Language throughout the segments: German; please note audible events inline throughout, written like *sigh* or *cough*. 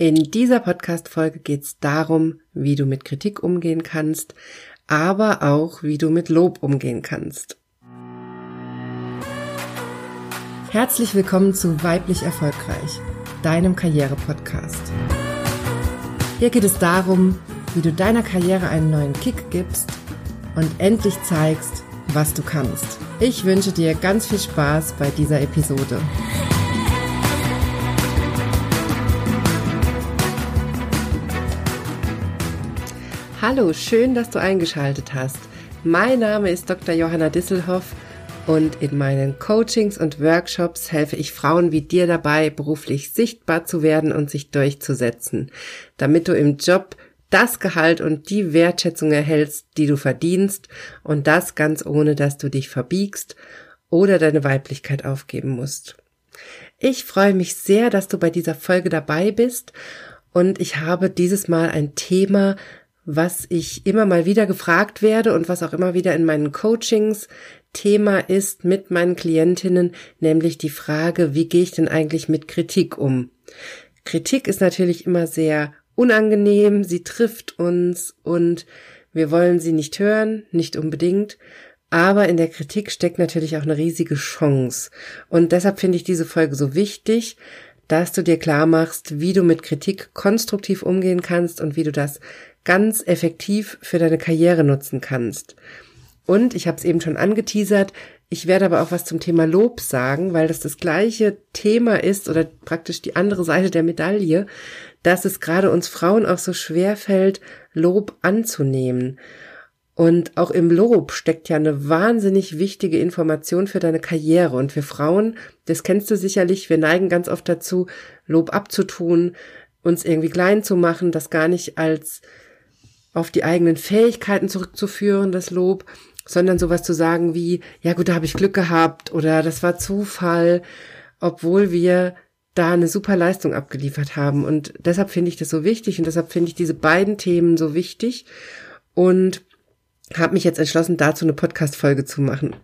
In dieser Podcast-Folge geht es darum, wie du mit Kritik umgehen kannst, aber auch, wie du mit Lob umgehen kannst. Herzlich willkommen zu Weiblich Erfolgreich, deinem Karriere-Podcast. Hier geht es darum, wie du deiner Karriere einen neuen Kick gibst und endlich zeigst, was du kannst. Ich wünsche dir ganz viel Spaß bei dieser Episode. Hallo, schön, dass du eingeschaltet hast. Mein Name ist Dr. Johanna Disselhoff und in meinen Coachings und Workshops helfe ich Frauen wie dir dabei, beruflich sichtbar zu werden und sich durchzusetzen, damit du im Job das Gehalt und die Wertschätzung erhältst, die du verdienst und das ganz ohne, dass du dich verbiegst oder deine Weiblichkeit aufgeben musst. Ich freue mich sehr, dass du bei dieser Folge dabei bist und ich habe dieses Mal ein Thema, was ich immer mal wieder gefragt werde und was auch immer wieder in meinen Coachings Thema ist mit meinen Klientinnen, nämlich die Frage, wie gehe ich denn eigentlich mit Kritik um? Kritik ist natürlich immer sehr unangenehm, sie trifft uns und wir wollen sie nicht hören, nicht unbedingt. Aber in der Kritik steckt natürlich auch eine riesige Chance. Und deshalb finde ich diese Folge so wichtig, dass du dir klar machst, wie du mit Kritik konstruktiv umgehen kannst und wie du das ganz effektiv für deine Karriere nutzen kannst. Und ich habe es eben schon angeteasert, ich werde aber auch was zum Thema Lob sagen, weil das das gleiche Thema ist oder praktisch die andere Seite der Medaille, dass es gerade uns Frauen auch so schwer fällt, Lob anzunehmen. Und auch im Lob steckt ja eine wahnsinnig wichtige Information für deine Karriere. Und wir Frauen, das kennst du sicherlich, wir neigen ganz oft dazu, Lob abzutun, uns irgendwie klein zu machen, das gar nicht als auf die eigenen Fähigkeiten zurückzuführen, das Lob, sondern sowas zu sagen wie, ja gut, da habe ich Glück gehabt oder das war Zufall, obwohl wir da eine super Leistung abgeliefert haben. Und deshalb finde ich das so wichtig und deshalb finde ich diese beiden Themen so wichtig und habe mich jetzt entschlossen, dazu eine Podcast-Folge zu machen.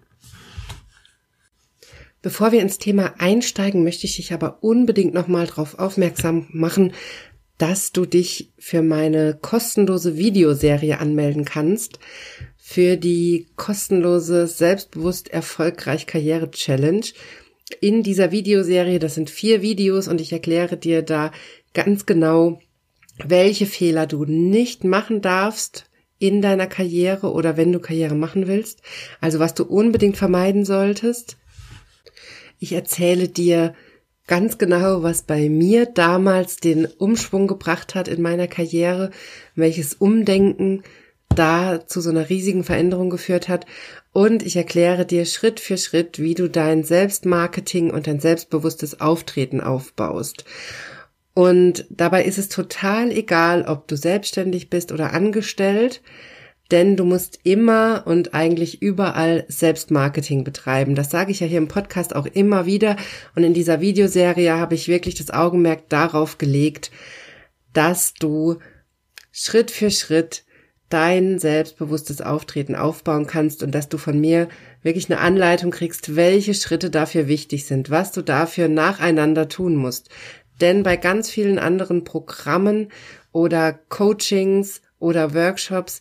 Bevor wir ins Thema einsteigen, möchte ich dich aber unbedingt nochmal darauf aufmerksam machen, dass du dich für meine kostenlose Videoserie anmelden kannst, für die kostenlose Selbstbewusst erfolgreich Karriere Challenge. In dieser Videoserie, das sind vier Videos und ich erkläre dir da ganz genau, welche Fehler du nicht machen darfst in deiner Karriere oder wenn du Karriere machen willst. Also was du unbedingt vermeiden solltest. Ich erzähle dir ganz genau, was bei mir damals den Umschwung gebracht hat in meiner Karriere, welches Umdenken da zu so einer riesigen Veränderung geführt hat. Und ich erkläre dir Schritt für Schritt, wie du dein Selbstmarketing und dein selbstbewusstes Auftreten aufbaust. Und dabei ist es total egal, ob du selbstständig bist oder angestellt denn du musst immer und eigentlich überall Selbstmarketing betreiben. Das sage ich ja hier im Podcast auch immer wieder. Und in dieser Videoserie habe ich wirklich das Augenmerk darauf gelegt, dass du Schritt für Schritt dein selbstbewusstes Auftreten aufbauen kannst und dass du von mir wirklich eine Anleitung kriegst, welche Schritte dafür wichtig sind, was du dafür nacheinander tun musst. Denn bei ganz vielen anderen Programmen oder Coachings oder Workshops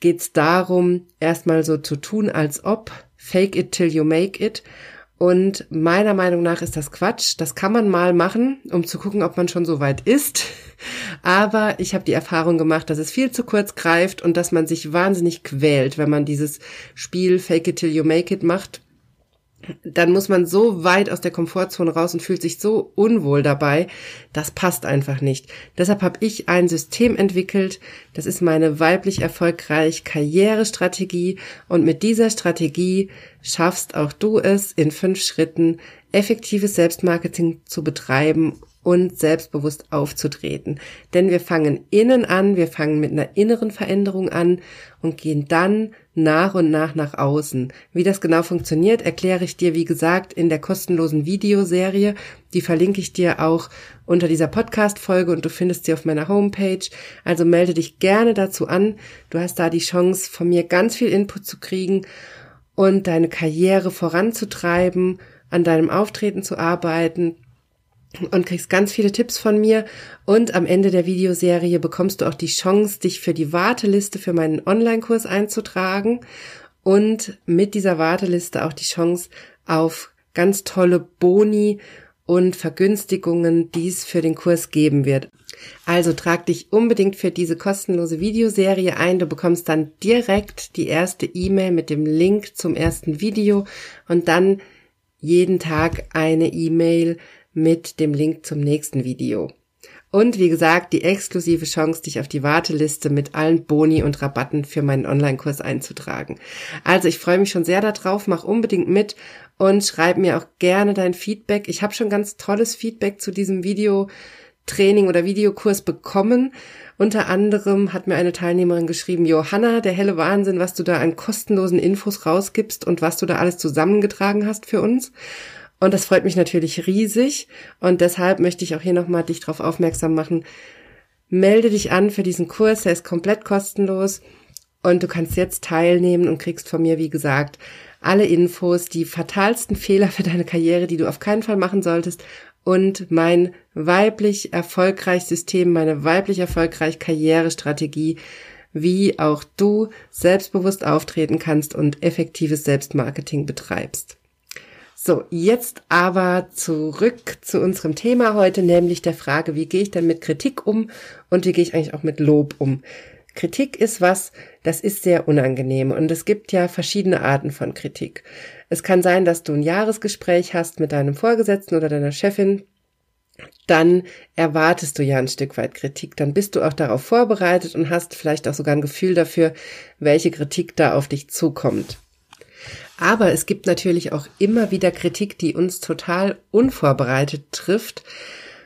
geht es darum, erstmal so zu tun, als ob, fake it till you make it. Und meiner Meinung nach ist das Quatsch. Das kann man mal machen, um zu gucken, ob man schon so weit ist. *laughs* Aber ich habe die Erfahrung gemacht, dass es viel zu kurz greift und dass man sich wahnsinnig quält, wenn man dieses Spiel Fake it till you make it macht dann muss man so weit aus der Komfortzone raus und fühlt sich so unwohl dabei. Das passt einfach nicht. Deshalb habe ich ein System entwickelt. Das ist meine weiblich erfolgreich Karrierestrategie. Und mit dieser Strategie schaffst auch du es, in fünf Schritten effektives Selbstmarketing zu betreiben und selbstbewusst aufzutreten. Denn wir fangen innen an, wir fangen mit einer inneren Veränderung an und gehen dann nach und nach nach außen. Wie das genau funktioniert, erkläre ich dir, wie gesagt, in der kostenlosen Videoserie. Die verlinke ich dir auch unter dieser Podcast-Folge und du findest sie auf meiner Homepage. Also melde dich gerne dazu an. Du hast da die Chance, von mir ganz viel Input zu kriegen und deine Karriere voranzutreiben, an deinem Auftreten zu arbeiten und kriegst ganz viele Tipps von mir. Und am Ende der Videoserie bekommst du auch die Chance, dich für die Warteliste für meinen Online-Kurs einzutragen und mit dieser Warteliste auch die Chance auf ganz tolle Boni und Vergünstigungen, die es für den Kurs geben wird. Also trag dich unbedingt für diese kostenlose Videoserie ein. Du bekommst dann direkt die erste E-Mail mit dem Link zum ersten Video und dann jeden Tag eine E-Mail mit dem Link zum nächsten Video. Und wie gesagt, die exklusive Chance, dich auf die Warteliste mit allen Boni und Rabatten für meinen Online-Kurs einzutragen. Also ich freue mich schon sehr darauf, mach unbedingt mit und schreib mir auch gerne dein Feedback. Ich habe schon ganz tolles Feedback zu diesem Videotraining oder Videokurs bekommen. Unter anderem hat mir eine Teilnehmerin geschrieben, Johanna, der helle Wahnsinn, was du da an kostenlosen Infos rausgibst und was du da alles zusammengetragen hast für uns. Und das freut mich natürlich riesig. Und deshalb möchte ich auch hier nochmal dich darauf aufmerksam machen. Melde dich an für diesen Kurs, der ist komplett kostenlos. Und du kannst jetzt teilnehmen und kriegst von mir, wie gesagt, alle Infos, die fatalsten Fehler für deine Karriere, die du auf keinen Fall machen solltest und mein weiblich erfolgreich System, meine weiblich erfolgreich Karrierestrategie, wie auch du selbstbewusst auftreten kannst und effektives Selbstmarketing betreibst. So, jetzt aber zurück zu unserem Thema heute, nämlich der Frage, wie gehe ich denn mit Kritik um und wie gehe ich eigentlich auch mit Lob um? Kritik ist was, das ist sehr unangenehm und es gibt ja verschiedene Arten von Kritik. Es kann sein, dass du ein Jahresgespräch hast mit deinem Vorgesetzten oder deiner Chefin, dann erwartest du ja ein Stück weit Kritik, dann bist du auch darauf vorbereitet und hast vielleicht auch sogar ein Gefühl dafür, welche Kritik da auf dich zukommt. Aber es gibt natürlich auch immer wieder Kritik, die uns total unvorbereitet trifft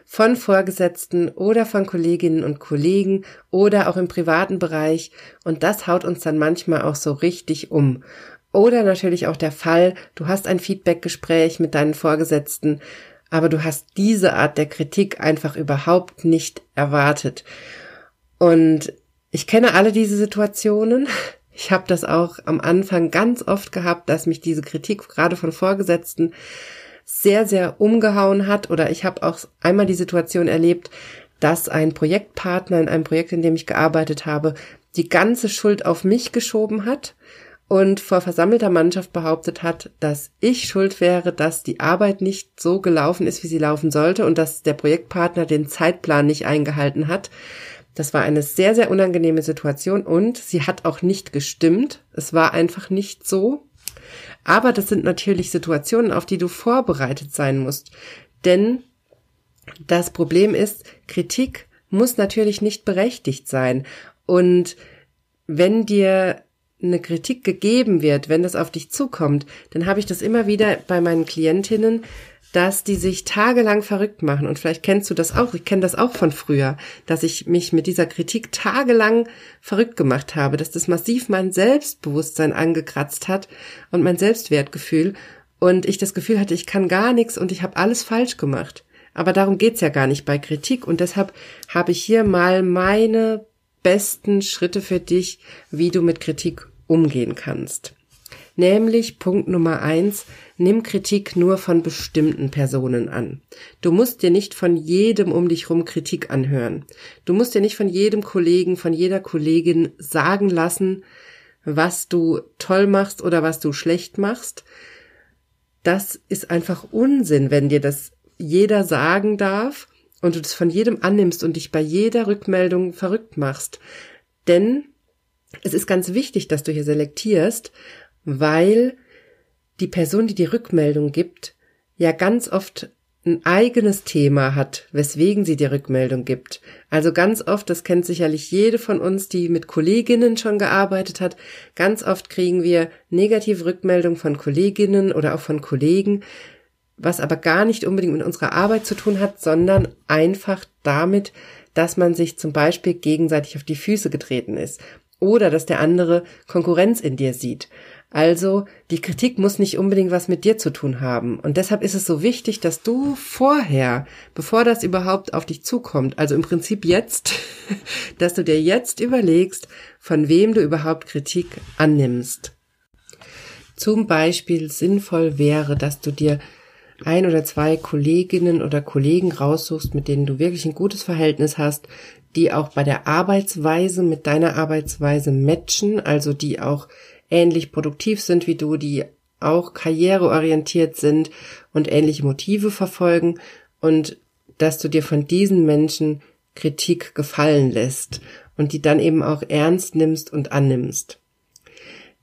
von Vorgesetzten oder von Kolleginnen und Kollegen oder auch im privaten Bereich. Und das haut uns dann manchmal auch so richtig um. Oder natürlich auch der Fall, du hast ein Feedbackgespräch mit deinen Vorgesetzten, aber du hast diese Art der Kritik einfach überhaupt nicht erwartet. Und ich kenne alle diese Situationen. Ich habe das auch am Anfang ganz oft gehabt, dass mich diese Kritik gerade von Vorgesetzten sehr, sehr umgehauen hat. Oder ich habe auch einmal die Situation erlebt, dass ein Projektpartner in einem Projekt, in dem ich gearbeitet habe, die ganze Schuld auf mich geschoben hat und vor versammelter Mannschaft behauptet hat, dass ich schuld wäre, dass die Arbeit nicht so gelaufen ist, wie sie laufen sollte und dass der Projektpartner den Zeitplan nicht eingehalten hat. Das war eine sehr, sehr unangenehme Situation und sie hat auch nicht gestimmt. Es war einfach nicht so. Aber das sind natürlich Situationen, auf die du vorbereitet sein musst. Denn das Problem ist, Kritik muss natürlich nicht berechtigt sein. Und wenn dir eine Kritik gegeben wird, wenn das auf dich zukommt, dann habe ich das immer wieder bei meinen Klientinnen, dass die sich tagelang verrückt machen. Und vielleicht kennst du das auch. Ich kenne das auch von früher, dass ich mich mit dieser Kritik tagelang verrückt gemacht habe, dass das massiv mein Selbstbewusstsein angekratzt hat und mein Selbstwertgefühl. Und ich das Gefühl hatte, ich kann gar nichts und ich habe alles falsch gemacht. Aber darum geht's ja gar nicht bei Kritik. Und deshalb habe ich hier mal meine besten Schritte für dich, wie du mit Kritik umgehen kannst. Nämlich Punkt Nummer eins, nimm Kritik nur von bestimmten Personen an. Du musst dir nicht von jedem um dich rum Kritik anhören. Du musst dir nicht von jedem Kollegen, von jeder Kollegin sagen lassen, was du toll machst oder was du schlecht machst. Das ist einfach Unsinn, wenn dir das jeder sagen darf und du das von jedem annimmst und dich bei jeder Rückmeldung verrückt machst. Denn es ist ganz wichtig, dass du hier selektierst, weil die Person, die die Rückmeldung gibt, ja ganz oft ein eigenes Thema hat, weswegen sie die Rückmeldung gibt. Also ganz oft, das kennt sicherlich jede von uns, die mit Kolleginnen schon gearbeitet hat, ganz oft kriegen wir negative Rückmeldungen von Kolleginnen oder auch von Kollegen, was aber gar nicht unbedingt mit unserer Arbeit zu tun hat, sondern einfach damit, dass man sich zum Beispiel gegenseitig auf die Füße getreten ist oder dass der andere Konkurrenz in dir sieht. Also die Kritik muss nicht unbedingt was mit dir zu tun haben. Und deshalb ist es so wichtig, dass du vorher, bevor das überhaupt auf dich zukommt, also im Prinzip jetzt, *laughs* dass du dir jetzt überlegst, von wem du überhaupt Kritik annimmst. Zum Beispiel sinnvoll wäre, dass du dir ein oder zwei Kolleginnen oder Kollegen raussuchst, mit denen du wirklich ein gutes Verhältnis hast, die auch bei der Arbeitsweise mit deiner Arbeitsweise matchen, also die auch ähnlich produktiv sind wie du, die auch karriereorientiert sind und ähnliche Motive verfolgen und dass du dir von diesen Menschen Kritik gefallen lässt und die dann eben auch ernst nimmst und annimmst.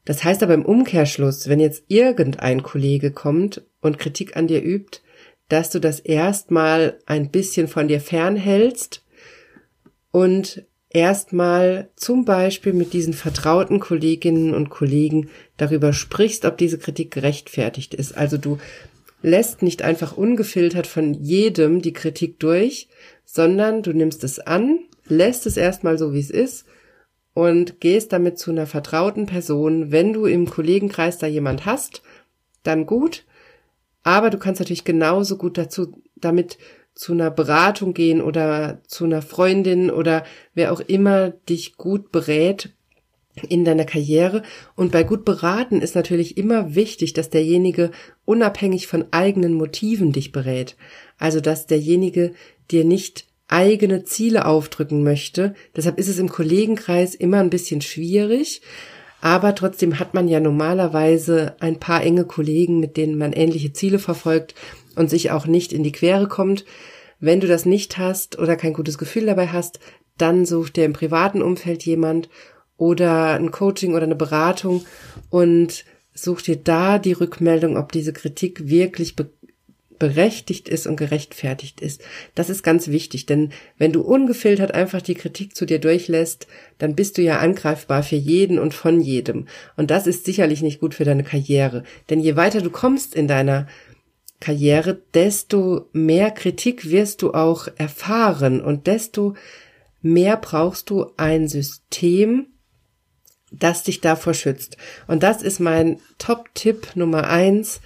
Das heißt aber im Umkehrschluss, wenn jetzt irgendein Kollege kommt und Kritik an dir übt, dass du das erstmal ein bisschen von dir fernhältst und erstmal zum Beispiel mit diesen vertrauten Kolleginnen und Kollegen darüber sprichst, ob diese Kritik gerechtfertigt ist. Also du lässt nicht einfach ungefiltert von jedem die Kritik durch, sondern du nimmst es an, lässt es erstmal so, wie es ist und gehst damit zu einer vertrauten Person. Wenn du im Kollegenkreis da jemand hast, dann gut. Aber du kannst natürlich genauso gut dazu, damit zu einer Beratung gehen oder zu einer Freundin oder wer auch immer dich gut berät in deiner Karriere. Und bei gut beraten ist natürlich immer wichtig, dass derjenige unabhängig von eigenen Motiven dich berät. Also, dass derjenige dir nicht eigene Ziele aufdrücken möchte. Deshalb ist es im Kollegenkreis immer ein bisschen schwierig. Aber trotzdem hat man ja normalerweise ein paar enge Kollegen, mit denen man ähnliche Ziele verfolgt und sich auch nicht in die Quere kommt. Wenn du das nicht hast oder kein gutes Gefühl dabei hast, dann such dir im privaten Umfeld jemand oder ein Coaching oder eine Beratung und such dir da die Rückmeldung, ob diese Kritik wirklich be berechtigt ist und gerechtfertigt ist. Das ist ganz wichtig, denn wenn du ungefiltert einfach die Kritik zu dir durchlässt, dann bist du ja angreifbar für jeden und von jedem. Und das ist sicherlich nicht gut für deine Karriere. Denn je weiter du kommst in deiner Karriere, desto mehr Kritik wirst du auch erfahren und desto mehr brauchst du ein System, das dich davor schützt. Und das ist mein Top-Tipp Nummer eins.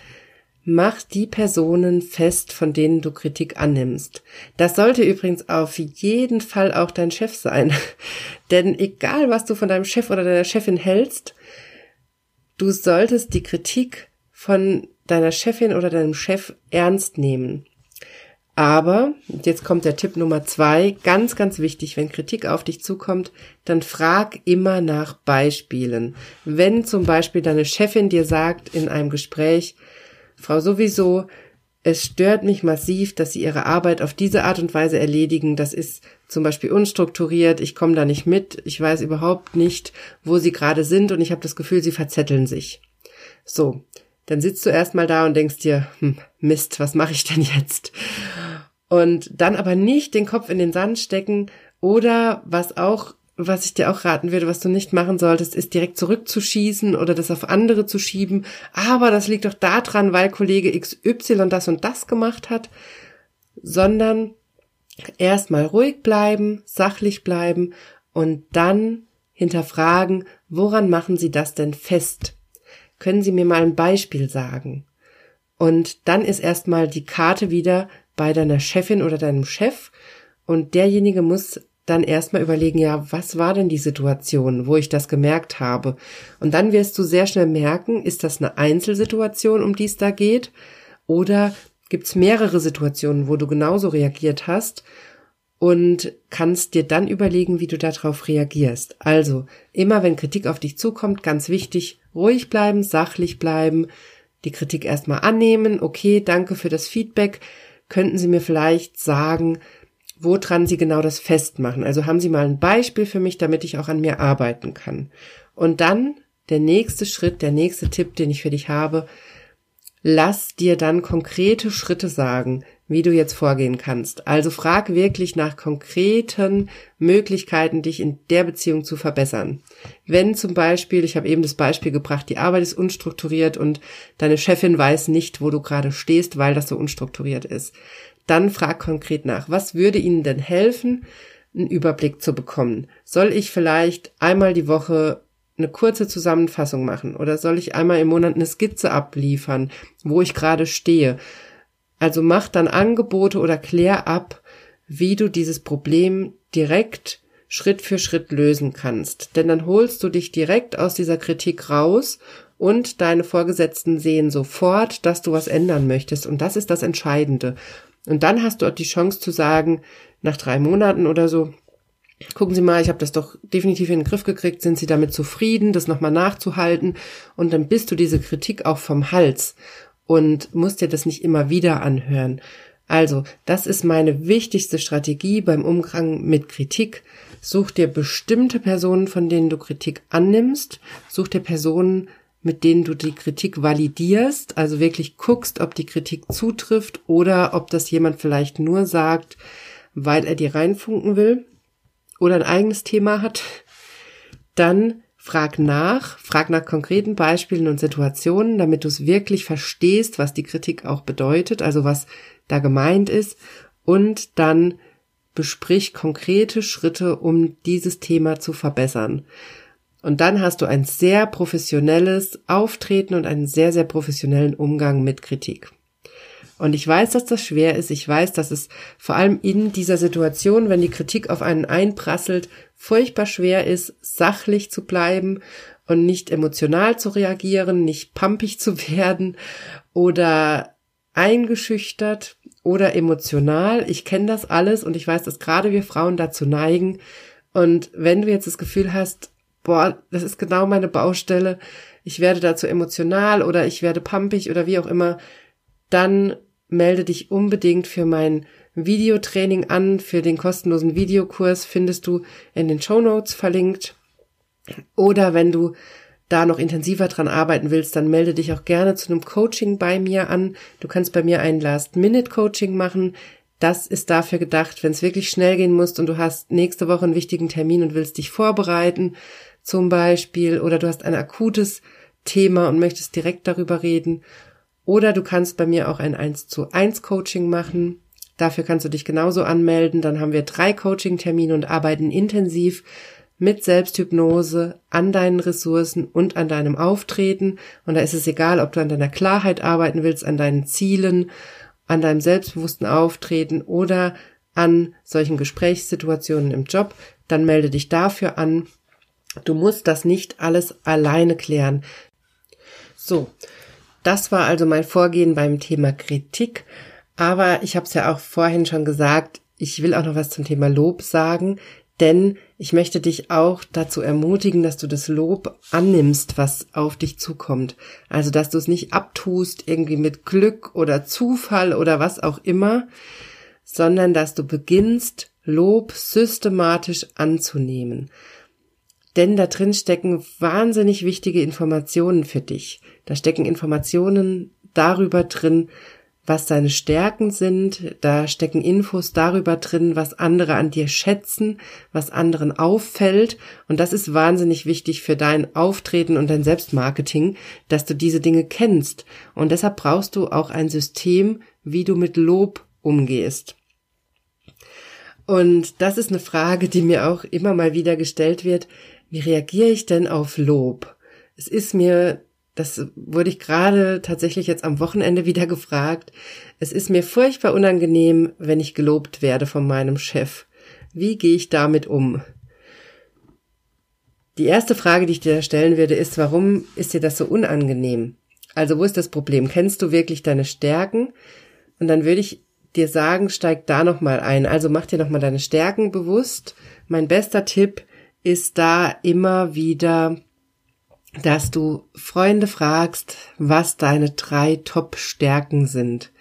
Mach die Personen fest, von denen du Kritik annimmst. Das sollte übrigens auf jeden Fall auch dein Chef sein. *laughs* Denn egal, was du von deinem Chef oder deiner Chefin hältst, du solltest die Kritik von deiner Chefin oder deinem Chef ernst nehmen. Aber, jetzt kommt der Tipp Nummer zwei, ganz, ganz wichtig, wenn Kritik auf dich zukommt, dann frag immer nach Beispielen. Wenn zum Beispiel deine Chefin dir sagt in einem Gespräch, Frau sowieso, es stört mich massiv, dass Sie Ihre Arbeit auf diese Art und Weise erledigen. Das ist zum Beispiel unstrukturiert, ich komme da nicht mit, ich weiß überhaupt nicht, wo Sie gerade sind und ich habe das Gefühl, Sie verzetteln sich. So, dann sitzt du erstmal da und denkst dir, hm, Mist, was mache ich denn jetzt? Und dann aber nicht den Kopf in den Sand stecken oder was auch, was ich dir auch raten würde, was du nicht machen solltest, ist direkt zurückzuschießen oder das auf andere zu schieben. Aber das liegt doch daran, weil Kollege XY das und das gemacht hat, sondern erstmal ruhig bleiben, sachlich bleiben und dann hinterfragen, woran machen sie das denn fest? Können Sie mir mal ein Beispiel sagen? Und dann ist erstmal die Karte wieder bei deiner Chefin oder deinem Chef und derjenige muss dann erstmal überlegen, ja, was war denn die Situation, wo ich das gemerkt habe? Und dann wirst du sehr schnell merken, ist das eine Einzelsituation, um die es da geht? Oder gibt es mehrere Situationen, wo du genauso reagiert hast und kannst dir dann überlegen, wie du darauf reagierst. Also, immer wenn Kritik auf dich zukommt, ganz wichtig, ruhig bleiben, sachlich bleiben, die Kritik erstmal annehmen. Okay, danke für das Feedback. Könnten Sie mir vielleicht sagen, woran Sie genau das festmachen? Also haben Sie mal ein Beispiel für mich, damit ich auch an mir arbeiten kann. Und dann der nächste Schritt, der nächste Tipp, den ich für dich habe, lass dir dann konkrete Schritte sagen, wie du jetzt vorgehen kannst. Also frag wirklich nach konkreten Möglichkeiten, dich in der Beziehung zu verbessern. Wenn zum Beispiel, ich habe eben das Beispiel gebracht, die Arbeit ist unstrukturiert und deine Chefin weiß nicht, wo du gerade stehst, weil das so unstrukturiert ist, dann frag konkret nach, was würde ihnen denn helfen, einen Überblick zu bekommen? Soll ich vielleicht einmal die Woche eine kurze Zusammenfassung machen oder soll ich einmal im Monat eine Skizze abliefern, wo ich gerade stehe? Also mach dann Angebote oder klär ab, wie du dieses Problem direkt Schritt für Schritt lösen kannst. Denn dann holst du dich direkt aus dieser Kritik raus und deine Vorgesetzten sehen sofort, dass du was ändern möchtest. Und das ist das Entscheidende. Und dann hast du auch die Chance zu sagen, nach drei Monaten oder so, gucken Sie mal, ich habe das doch definitiv in den Griff gekriegt, sind Sie damit zufrieden, das nochmal nachzuhalten und dann bist du diese Kritik auch vom Hals und musst dir das nicht immer wieder anhören. Also, das ist meine wichtigste Strategie beim Umgang mit Kritik. Such dir bestimmte Personen, von denen du Kritik annimmst, such dir Personen, mit denen du die Kritik validierst, also wirklich guckst, ob die Kritik zutrifft oder ob das jemand vielleicht nur sagt, weil er dir reinfunken will oder ein eigenes Thema hat, dann frag nach, frag nach konkreten Beispielen und Situationen, damit du es wirklich verstehst, was die Kritik auch bedeutet, also was da gemeint ist, und dann besprich konkrete Schritte, um dieses Thema zu verbessern. Und dann hast du ein sehr professionelles Auftreten und einen sehr, sehr professionellen Umgang mit Kritik. Und ich weiß, dass das schwer ist. Ich weiß, dass es vor allem in dieser Situation, wenn die Kritik auf einen einprasselt, furchtbar schwer ist, sachlich zu bleiben und nicht emotional zu reagieren, nicht pampig zu *laughs* werden oder eingeschüchtert oder emotional. Ich kenne das alles und ich weiß, dass gerade wir Frauen dazu neigen. Und wenn du jetzt das Gefühl hast, boah, das ist genau meine Baustelle, ich werde dazu emotional oder ich werde pampig oder wie auch immer, dann melde dich unbedingt für mein Videotraining an. Für den kostenlosen Videokurs findest du in den Show Notes verlinkt. Oder wenn du da noch intensiver dran arbeiten willst, dann melde dich auch gerne zu einem Coaching bei mir an. Du kannst bei mir ein Last-Minute-Coaching machen. Das ist dafür gedacht, wenn es wirklich schnell gehen muss und du hast nächste Woche einen wichtigen Termin und willst dich vorbereiten, zum Beispiel, oder du hast ein akutes Thema und möchtest direkt darüber reden oder du kannst bei mir auch ein 1 zu 1 Coaching machen. Dafür kannst du dich genauso anmelden. Dann haben wir drei Coaching-Termine und arbeiten intensiv mit Selbsthypnose an deinen Ressourcen und an deinem Auftreten. Und da ist es egal, ob du an deiner Klarheit arbeiten willst, an deinen Zielen, an deinem selbstbewussten Auftreten oder an solchen Gesprächssituationen im Job. Dann melde dich dafür an. Du musst das nicht alles alleine klären. So, das war also mein Vorgehen beim Thema Kritik. Aber ich habe es ja auch vorhin schon gesagt, ich will auch noch was zum Thema Lob sagen, denn ich möchte dich auch dazu ermutigen, dass du das Lob annimmst, was auf dich zukommt. Also, dass du es nicht abtust, irgendwie mit Glück oder Zufall oder was auch immer, sondern dass du beginnst, Lob systematisch anzunehmen. Denn da drin stecken wahnsinnig wichtige Informationen für dich. Da stecken Informationen darüber drin, was deine Stärken sind. Da stecken Infos darüber drin, was andere an dir schätzen, was anderen auffällt. Und das ist wahnsinnig wichtig für dein Auftreten und dein Selbstmarketing, dass du diese Dinge kennst. Und deshalb brauchst du auch ein System, wie du mit Lob umgehst. Und das ist eine Frage, die mir auch immer mal wieder gestellt wird. Wie reagiere ich denn auf Lob? Es ist mir, das wurde ich gerade tatsächlich jetzt am Wochenende wieder *laughs* gefragt, es ist mir furchtbar unangenehm, wenn ich gelobt werde von meinem Chef. Wie gehe ich damit um? Die erste Frage, die ich dir stellen würde, ist, warum ist dir das so unangenehm? Also wo ist das Problem? Kennst du wirklich deine Stärken? Und dann würde ich dir sagen, steig da nochmal ein. Also mach dir nochmal deine Stärken bewusst. Mein bester Tipp, ist da immer wieder, dass du Freunde fragst, was deine drei Top-Stärken sind.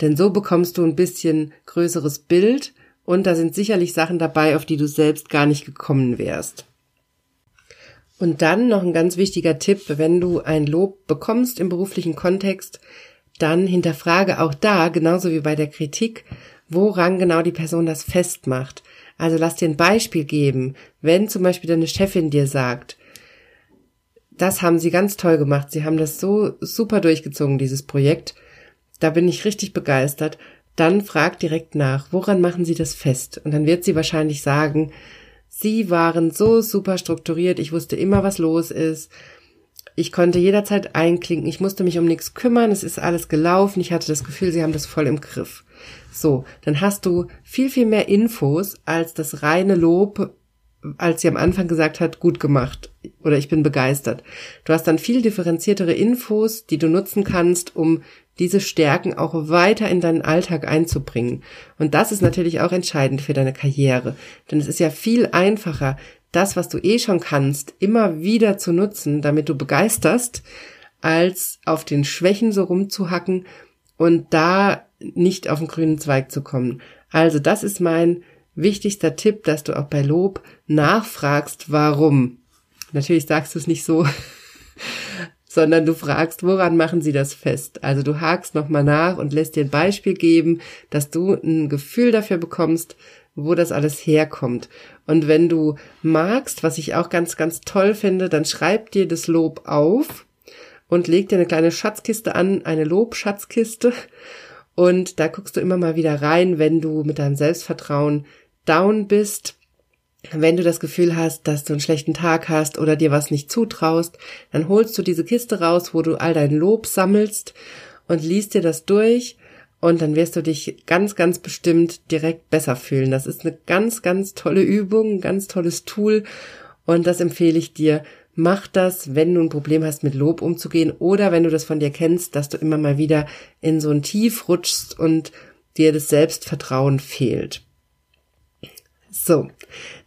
Denn so bekommst du ein bisschen größeres Bild und da sind sicherlich Sachen dabei, auf die du selbst gar nicht gekommen wärst. Und dann noch ein ganz wichtiger Tipp, wenn du ein Lob bekommst im beruflichen Kontext, dann hinterfrage auch da, genauso wie bei der Kritik, woran genau die Person das festmacht. Also lass dir ein Beispiel geben. Wenn zum Beispiel deine Chefin dir sagt, das haben sie ganz toll gemacht, sie haben das so super durchgezogen, dieses Projekt, da bin ich richtig begeistert, dann frag direkt nach, woran machen sie das fest? Und dann wird sie wahrscheinlich sagen, sie waren so super strukturiert, ich wusste immer, was los ist, ich konnte jederzeit einklinken, ich musste mich um nichts kümmern, es ist alles gelaufen, ich hatte das Gefühl, sie haben das voll im Griff. So, dann hast du viel, viel mehr Infos als das reine Lob, als sie am Anfang gesagt hat, gut gemacht oder ich bin begeistert. Du hast dann viel differenziertere Infos, die du nutzen kannst, um diese Stärken auch weiter in deinen Alltag einzubringen. Und das ist natürlich auch entscheidend für deine Karriere. Denn es ist ja viel einfacher, das, was du eh schon kannst, immer wieder zu nutzen, damit du begeisterst, als auf den Schwächen so rumzuhacken und da nicht auf den grünen Zweig zu kommen. Also das ist mein wichtigster Tipp, dass du auch bei Lob nachfragst, warum. Natürlich sagst du es nicht so, *laughs* sondern du fragst, woran machen sie das fest? Also du hakst nochmal nach und lässt dir ein Beispiel geben, dass du ein Gefühl dafür bekommst, wo das alles herkommt. Und wenn du magst, was ich auch ganz, ganz toll finde, dann schreib dir das Lob auf und leg dir eine kleine Schatzkiste an, eine Lobschatzkiste. Und da guckst du immer mal wieder rein, wenn du mit deinem Selbstvertrauen down bist, wenn du das Gefühl hast, dass du einen schlechten Tag hast oder dir was nicht zutraust, dann holst du diese Kiste raus, wo du all dein Lob sammelst und liest dir das durch und dann wirst du dich ganz, ganz bestimmt direkt besser fühlen. Das ist eine ganz, ganz tolle Übung, ein ganz tolles Tool und das empfehle ich dir. Mach das, wenn du ein Problem hast, mit Lob umzugehen oder wenn du das von dir kennst, dass du immer mal wieder in so ein Tief rutschst und dir das Selbstvertrauen fehlt. So,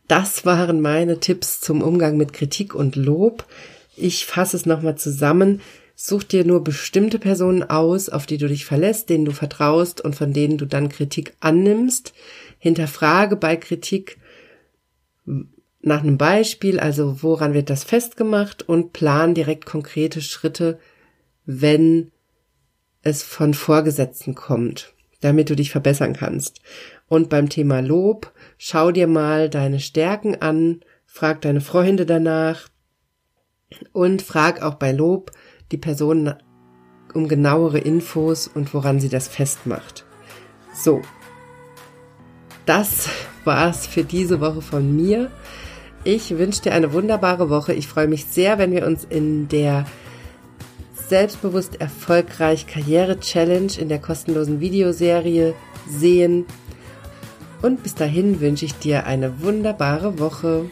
das waren meine Tipps zum Umgang mit Kritik und Lob. Ich fasse es nochmal zusammen. Such dir nur bestimmte Personen aus, auf die du dich verlässt, denen du vertraust und von denen du dann Kritik annimmst. Hinterfrage bei Kritik nach einem Beispiel, also woran wird das festgemacht und plan direkt konkrete Schritte, wenn es von Vorgesetzten kommt, damit du dich verbessern kannst. Und beim Thema Lob, schau dir mal deine Stärken an, frag deine Freunde danach und frag auch bei Lob, die Person um genauere Infos und woran sie das festmacht. So, das war's für diese Woche von mir. Ich wünsche dir eine wunderbare Woche. Ich freue mich sehr, wenn wir uns in der Selbstbewusst erfolgreich Karriere Challenge in der kostenlosen Videoserie sehen. Und bis dahin wünsche ich dir eine wunderbare Woche.